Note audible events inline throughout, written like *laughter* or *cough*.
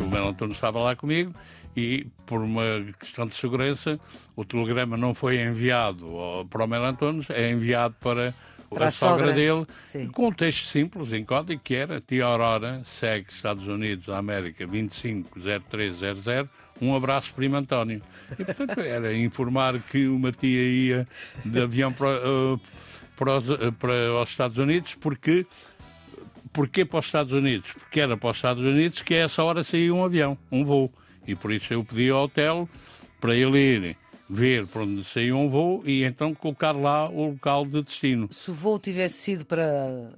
O Melo Antunes estava lá comigo e, por uma questão de segurança, o telegrama não foi enviado para o Melo Antunes, é enviado para, Para a sogra, dele, Sim. com um texto simples em código que era Tia Aurora, segue Estados Unidos da América 250300, um abraço, primo António. E, portanto, era informar que uma tia ia de avião para, eh, para, os, eh, para os Estados Unidos, porque Porquê para os Estados Unidos? Porque era para os Estados Unidos que a essa hora saía um avião, um voo. E por isso eu pedi ao hotel para ele ir ver para onde saía um voo e então colocar lá o local de destino. Se o voo tivesse sido para,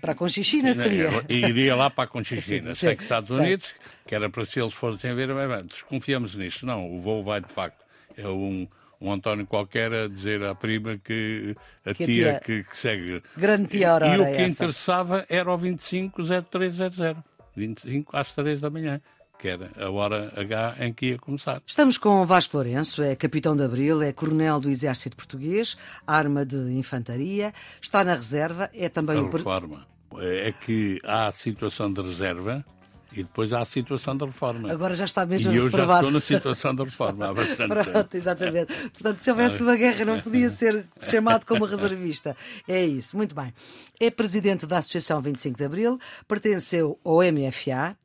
para a Conchichina, seria. E iria lá para a Conchichina, *laughs* Sim, segue Estados sim. Unidos, que era para se eles fossem ver, desconfiamos nisso. Não, o voo vai de facto. É um, um António qualquer a dizer à prima que a Que tia, tia- que, que segue. Grande tia Aurora E o que essa. interessava era o 250300, 25 às 3 da manhã, que era a hora H em que ia começar. Estamos com Vasco Lourenço, é capitão de Abril, é coronel do Exército Português, arma de infantaria, está na reserva, é também A o. reforma. É que há a situação de reserva e depois há a situação de reforma. Agora já está mesmo e eu já estou na situação de reforma há *laughs* bastante tempo. Pronto, exatamente. Portanto, se houvesse uma guerra, não podia *laughs* ser chamado como reservista. É isso, muito bem. É presidente da Associação 25 de Abril, pertenceu ao MFA,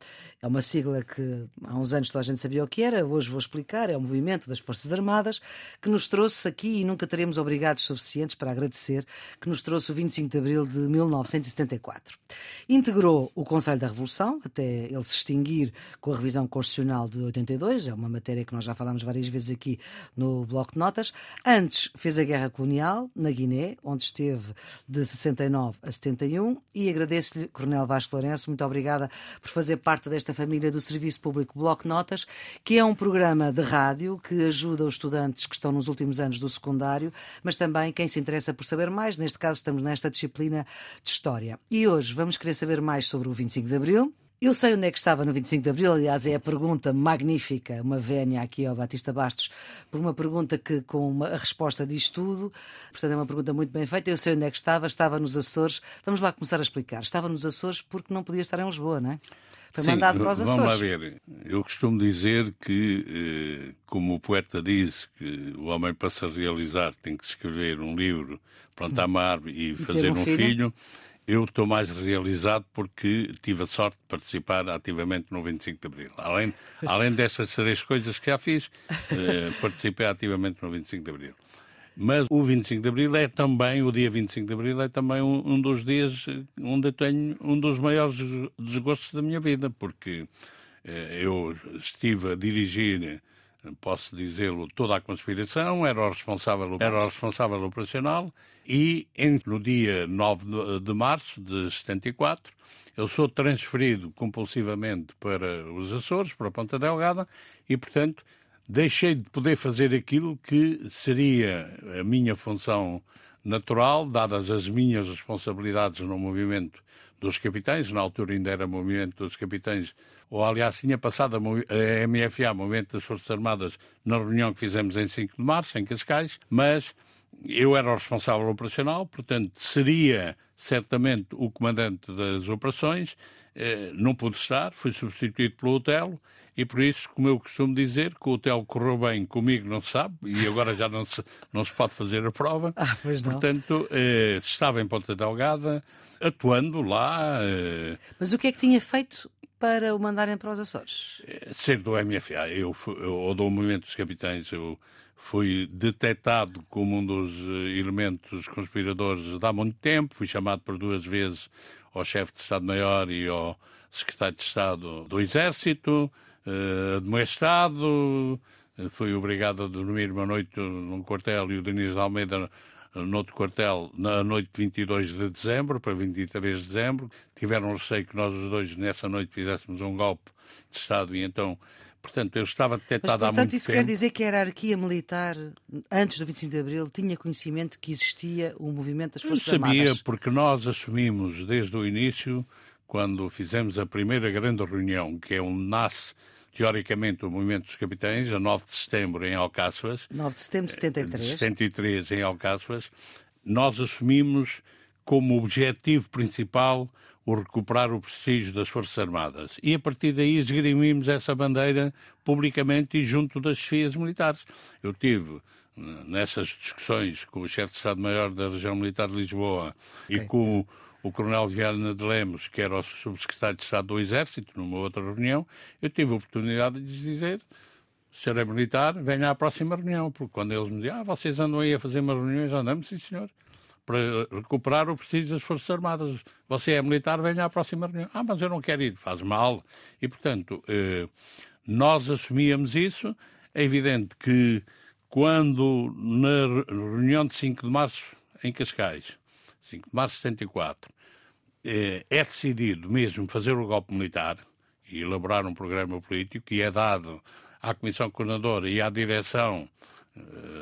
é uma sigla que há uns anos toda a gente sabia o que era, hoje vou explicar, é o movimento das Forças Armadas, que nos trouxe aqui, e nunca teremos obrigados suficientes para agradecer, que nos trouxe o 25 de Abril de 1974. Integrou o Conselho da Revolução, até ele se extinguir com a revisão constitucional de 82, é uma matéria que nós já falámos várias vezes aqui no Bloco de Notas. Antes fez a Guerra Colonial, na Guiné, onde esteve de 69 a 71, e agradeço-lhe, Coronel Vasco Lourenço, muito obrigada por fazer parte desta família do Serviço Público Bloco Notas, que é um programa de rádio que ajuda os estudantes que estão nos últimos anos do secundário, mas também quem se interessa por saber mais, neste caso estamos nesta disciplina de História. E hoje vamos querer saber mais sobre o 25 de Abril, eu sei onde é que estava no 25 de Abril, aliás, é a pergunta magnífica, uma vénia aqui ao Batista Bastos, por uma pergunta que com uma, a resposta diz tudo, portanto é uma pergunta muito bem feita. Eu sei onde é que estava, estava nos Açores. Vamos lá começar a explicar. Estava nos Açores porque não podia estar em Lisboa, não é? Foi Sim, mandado para os Açores. Vamos lá ver. Eu costumo dizer que, eh, como o poeta diz, que o homem para se realizar tem que escrever um livro, plantar uma árvore e, fazer um um filho. filho. Eu estou mais realizado porque tive a sorte de participar ativamente no 25 de Abril. Além, além dessas três coisas que já fiz, eh, *laughs* participei ativamente no 25 de Abril. Mas o 25 de Abril é também, o dia 25 de Abril é também um, um dos dias eh, onde eu tenho um dos maiores des- desgostos da minha vida, porque eh, eu estive a dirigir, eh, posso dizê-lo, toda a conspiração, era o responsável, era o responsável operacional e em- no dia 9 de- de março de 74 eu sou transferido compulsivamente para os Açores, para a Ponta Delgada e, portanto, deixei de poder fazer aquilo que seria a minha função natural, dadas as minhas responsabilidades no movimento dos capitães, na altura ainda era movimento dos capitães, ou aliás tinha passado a, MFA, Movimento das Forças Armadas, na reunião que fizemos em 5 de março, em Cascais, mas eu era o responsável operacional, portanto seria certamente o comandante das operações, não pude estar, fui substituído pelo Otelo, e por isso, como eu costumo dizer, que o Otelo correu bem, comigo não se sabe, e agora já não se, não se pode fazer a prova. Ah, pois não. Portanto, eh, estava em Ponta Delgada, atuando lá, eh, Mas o que é que tinha feito para o mandarem para os Açores? ser do MFA, eu, eu, ou do Movimento dos Capitães, eu fui detectado como um dos eh, elementos conspiradores há muito tempo, fui chamado por duas vezes ao chefe de Estado-Maior e ao secretário de Estado do Exército, eh, admoestado, eh, fui obrigado a dormir uma noite num quartel e o Diniz de Almeida eh, noutro quartel na noite de 22 de dezembro para 23 de dezembro. Tiveram receio que nós os dois nessa noite fizéssemos um golpe de Estado e então, portanto, eu estava Mas, detectado há portanto, muito isso tempo. quer dizer que a hierarquia militar, antes do 25 de Abril, tinha conhecimento que existia o movimento das Eu Forças sabia Armadas? porque nós assumimos desde o início, quando fizemos a primeira grande reunião, que é onde nasce teoricamente, o movimento dos capitães, a 9 de setembro em Alcáçovas. 9 de setembro de 73. De 73 em Alcáçovas. Nós assumimos como objetivo principal o recuperar o prestígio das Forças Armadas. E a partir daí esgrimimos essa bandeira publicamente e junto das chefias militares. Eu tive nessas discussões com o chefe de Estado-Maior da Região Militar de Lisboa okay. e com o, o Coronel Viana de Lemos, que era o Subsecretário de Estado do Exército, numa outra reunião, eu tive a oportunidade de lhes dizer senhor é militar, venha à próxima reunião, porque quando eles me diziam, ah, vocês andam aí a fazer umas reuniões, andamos, sim senhor para recuperar o prestígio das Forças Armadas. Você é militar, venha à próxima reunião. Ah, mas eu não quero ir, faz mal. E, portanto, eh, nós assumíamos isso. É evidente que quando na reunião de 5 de março em Cascais, 5 de março de 74, eh, é decidido mesmo fazer o golpe militar e elaborar um programa político que é dado à Comissão Coordenadora e à direção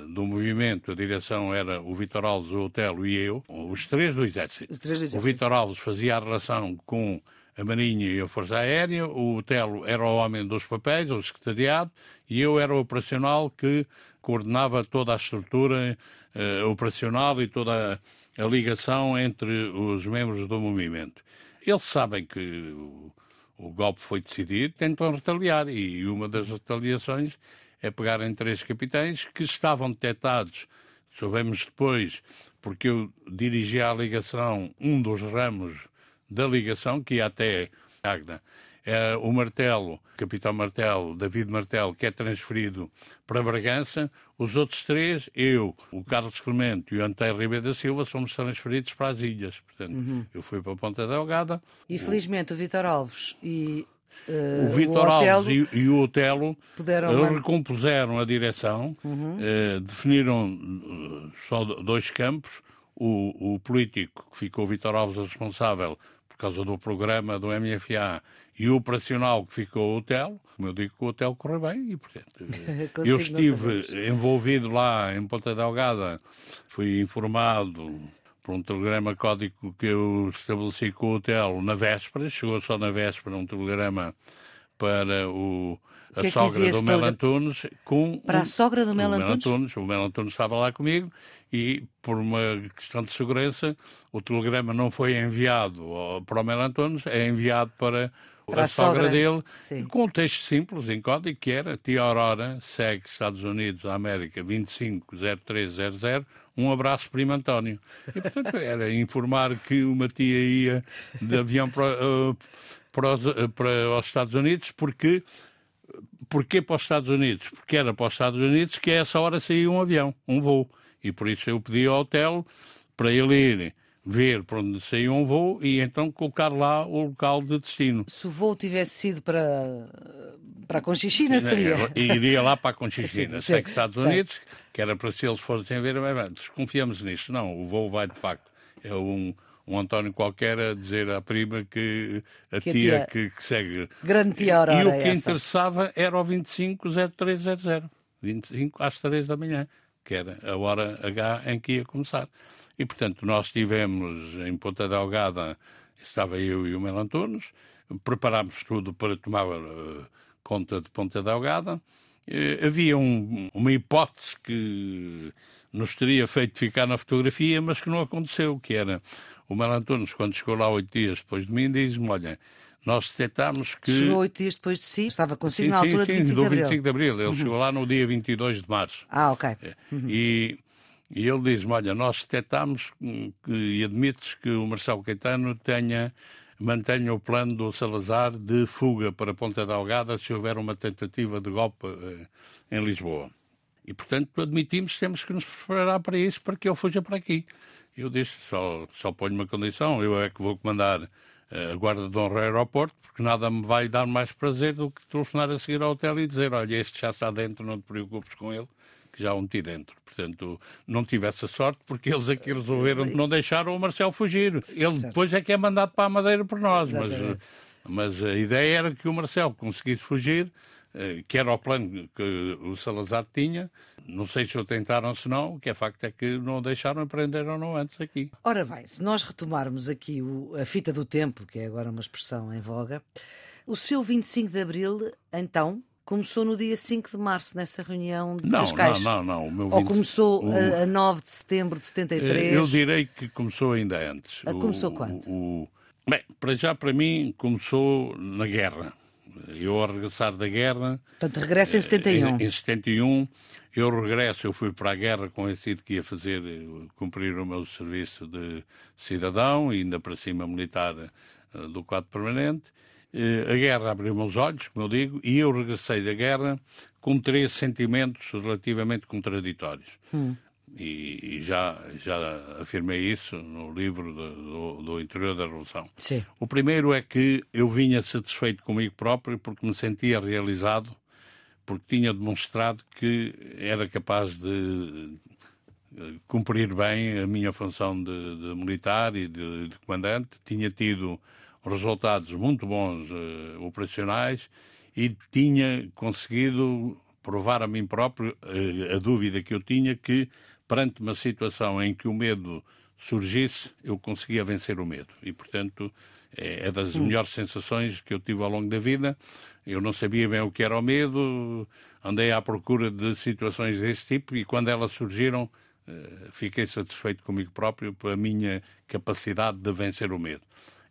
do movimento, a direção era o Vitor Alves, o Otelo e eu, os três do Exército. Três. O Vitor Alves fazia a relação com a Marinha e a Força Aérea, o Otelo era o homem dos papéis, o secretariado, e eu era o operacional que coordenava toda a estrutura uh, operacional e toda a, a, ligação entre os membros do movimento. Eles sabem que o, o golpe foi decidido, tentam retaliar, e uma das retaliações é pegar em três capitães que estavam detectados, soubemos depois, porque eu dirigia a ligação, um dos ramos da ligação, que ia até Agda. É o Martelo, Capitão Martelo, David Martelo, que é transferido para Bragança. Os outros três, eu, o Carlos Clemente e o Antônio Ribeiro da Silva, somos transferidos para as ilhas. Portanto, uhum. eu fui para a Ponta Delgada. E felizmente o Vitor Alves e Uh, o Vitor Alves e, e, o Otelo puderam... recompuseram a direção, uhum. uh, definiram só dois campos. O, o, político, que ficou o Vitor Alves responsável por causa do programa do MFA, e o operacional, que ficou o Otelo. Como eu digo, o Otelo correu bem e, portanto, *laughs* eu estive envolvido lá em Ponta Delgada, fui informado por um telegrama código que eu estabeleci com o hotel na véspera, chegou só na véspera um telegrama para o, a que é sogra do Mel Antunes com para a sogra do Mel Antunes? O Mel Antunes estava lá comigo e por uma questão de segurança o telegrama não foi enviado para o Mel Antunes, é enviado para para a, sogra, sogra dele, Sim. com um texto simples em código que era Tia Aurora segue Estados Unidos, América 250300 um abraço, primo António. E, portanto, *laughs* era informar que uma tia ia de avião para, uh, para, os, uh, para os Estados Unidos, porque Porquê para os Estados Unidos? Porque era para os Estados Unidos que a essa hora saía um avião, um voo. E por isso eu pedi ao hotel para ele ir ver para onde saía um voo e então colocar lá o local de destino. Se o voo tivesse sido para, para a Conchichina, seria? Iria lá para a Conchichina. *laughs* Sei que Estados Unidos, que era para se eles fossem ver, mas desconfiamos nisto. Não, o voo vai de facto. É um, um António qualquer a dizer à prima que a que tia, tia, que, que segue. Grande tia Aurora E o que essa. interessava era o 250300. 25 às 3 da manhã, que era a hora H em que ia começar. E, portanto, nós tivemos em Ponta Delgada, estava eu e o Mel Antunes, preparámos tudo para tomar uh, conta de Ponta Delgada. Uh, havia um, uma hipótese que nos teria feito ficar na fotografia, mas que não aconteceu, que era o Mel Antunes, quando chegou lá oito dias depois de mim, diz-me, olha, nós detectámos que... Chegou oito dias depois de si? Estava consigo sim, na altura sim, sim, de 25 de abril? do 25 de abril. Ele uhum. chegou lá no dia 22 de março. Ah, ok. É. Uhum. E e ele diz-me: Olha, nós detectámos e admites que o Marcelo Caetano tenha, mantenha o plano do Salazar de fuga para Ponta Delgada se houver uma tentativa de golpe eh, em Lisboa. E, portanto, admitimos temos que nos preparar para isso, para que ele fuja para aqui. Eu disse: só, só ponho uma condição, eu é que vou comandar eh, a guarda de honra ao aeroporto, porque nada me vai dar mais prazer do que telefonar a seguir ao hotel e dizer: Olha, este já está dentro, não te preocupes com ele que já o meti dentro. Portanto, não tive essa sorte porque eles aqui resolveram não deixaram o Marcelo fugir. Ele depois é que é mandado para a Madeira por nós, mas, mas a ideia era que o Marcelo conseguisse fugir, eh, que era o plano que o Salazar tinha. Não sei se o tentaram, se não, o que é facto é que não deixaram prender ou não antes aqui. Ora bem, se nós retomarmos aqui o, a fita do tempo, que é agora uma expressão em voga, O seu 25 de Abril, então, começou no dia 5 de março, nessa reunião de não, Cascais? Não, não, não. Ou começou o... a, a 9 de setembro de 73? Eu direi que começou ainda antes. A começou o, quando? O, Bem, para já, para mim, começou na guerra. Eu, ao regressar da guerra. Portanto, regressa em 71. Em, em 71, eu regresso, eu fui para a guerra conhecido que ia fazer, cumprir o meu serviço de cidadão, e ainda para cima militar eh, do quadro permanente. Eh, a guerra abriu meus olhos, como eu digo, e eu regressei da guerra com três sentimentos relativamente contraditórios. Hum e, já, já afirmei isso no livro do, do, do, Interior da Revolução. Sim. O primeiro é que eu vinha satisfeito comigo próprio porque me sentia realizado, porque tinha demonstrado que era capaz de cumprir bem a minha função de, de militar e de, de, comandante, tinha tido resultados muito bons uh, operacionais e tinha conseguido provar a mim próprio uh, a dúvida que eu tinha que perante uma situação em que o medo surgisse, eu conseguia vencer o medo. E, portanto, é, é das hum. melhores sensações que eu tive ao longo da vida. Eu não sabia bem o que era o medo, andei à procura de situações desse tipo e, quando elas surgiram, eh, fiquei satisfeito comigo próprio pela minha capacidade de vencer o medo.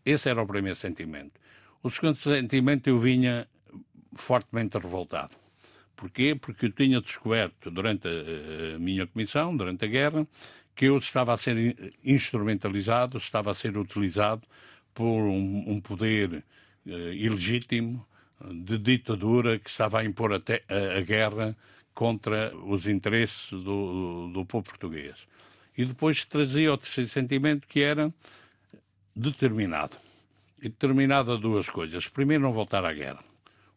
Esse era o primeiro sentimento. O segundo sentimento, eu vinha fortemente revoltado. Porquê? Porque eu tinha descoberto durante a, minha comissão, durante a guerra, que eu estava a ser instrumentalizado, estava a ser utilizado por um, um poder uh, ilegítimo de ditadura que estava a impor até a, a guerra contra os interesses do, do, do, povo português. E depois trazia outro sentimento que era determinado. E determinado a duas coisas. Primeiro, não voltar à guerra.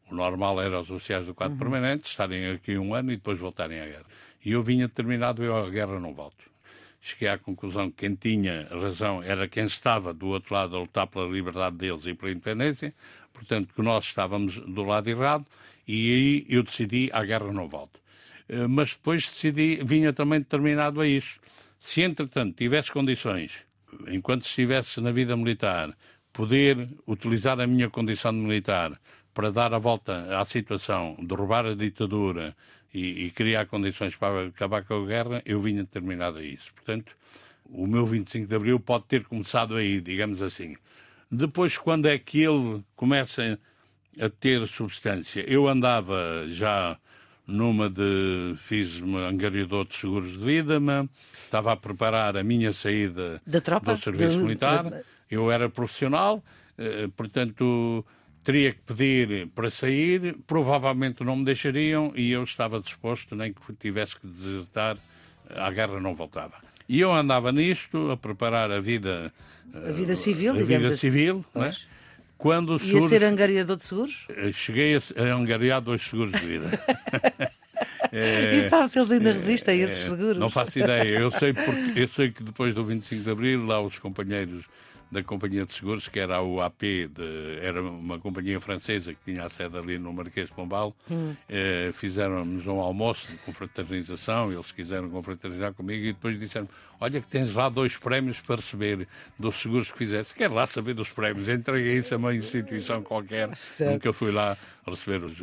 O normal era os oficiais do quadro uhum. permanente estarem aqui um ano e depois voltarem à guerra. E eu vinha determinado, eu à guerra não volto. Cheguei à conclusão que quem tinha razão era quem estava do outro lado a lutar pela liberdade deles e pela independência, portanto que nós estávamos do lado errado, e aí eu decidi à guerra não volto. Eh, mas depois decidi, vinha também determinado a isso. Se entretanto tivesse condições, enquanto estivesse na vida militar, poder utilizar a minha condição de militar para dar a volta à situação, derrubar a ditadura e, e, criar condições para acabar com a guerra, eu vinha determinado a isso. Portanto, o meu 25 de Abril pode ter começado aí, digamos assim. Depois, quando é que ele começa a ter substância? Eu andava já numa de. fiz-me angariador de seguros de vida, estava a preparar a minha saída do serviço de... militar. Eu era profissional, eh, portanto teria que pedir para sair, provavelmente não me deixariam e eu estava disposto, nem que tivesse que desertar, a guerra não voltava. E eu andava nisto, a preparar a vida... A vida civil, a digamos vida assim. civil, não é? Quando Ia surge... ser angariador de seguros? Eh, cheguei a angariar dois seguros de vida. É, *laughs* e sabe se eles ainda resistem a esses seguros? Não faço ideia. Eu sei, porque, eu sei que depois do 25 de Abril, lá os companheiros da companhia de seguros, que era a UAP, de, era uma companhia francesa que tinha a sede ali no Marquês de Pombal. Hum. Eh, Fizeram-nos um almoço de confraternização, eles quiseram confraternizar comigo e depois disseram olha que tens lá dois prémios para receber dos seguros que fizeste. Quer lá saber dos prémios? Entreguei isso a uma instituição qualquer, certo. nunca fui lá receber os...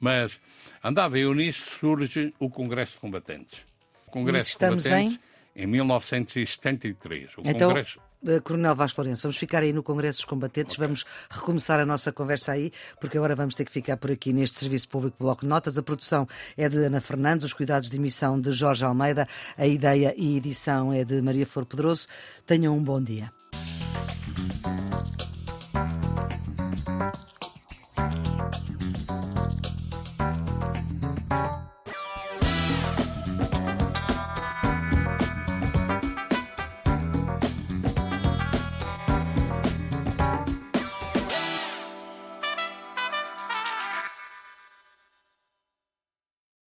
Mas andava eu nisso, surge o Congresso de Combatentes. O Congresso de Combatentes em... em 1973. O então... Congresso Coronel Vasco Lourenço, vamos ficar aí no Congresso dos Combatentes, okay. vamos recomeçar a nossa conversa aí, porque agora vamos ter que ficar por aqui neste Serviço Público Bloco de Notas. A produção é de Ana Fernandes, os cuidados de emissão de Jorge Almeida, a ideia e edição é de Maria Flor Pedroso. Tenham um bom dia.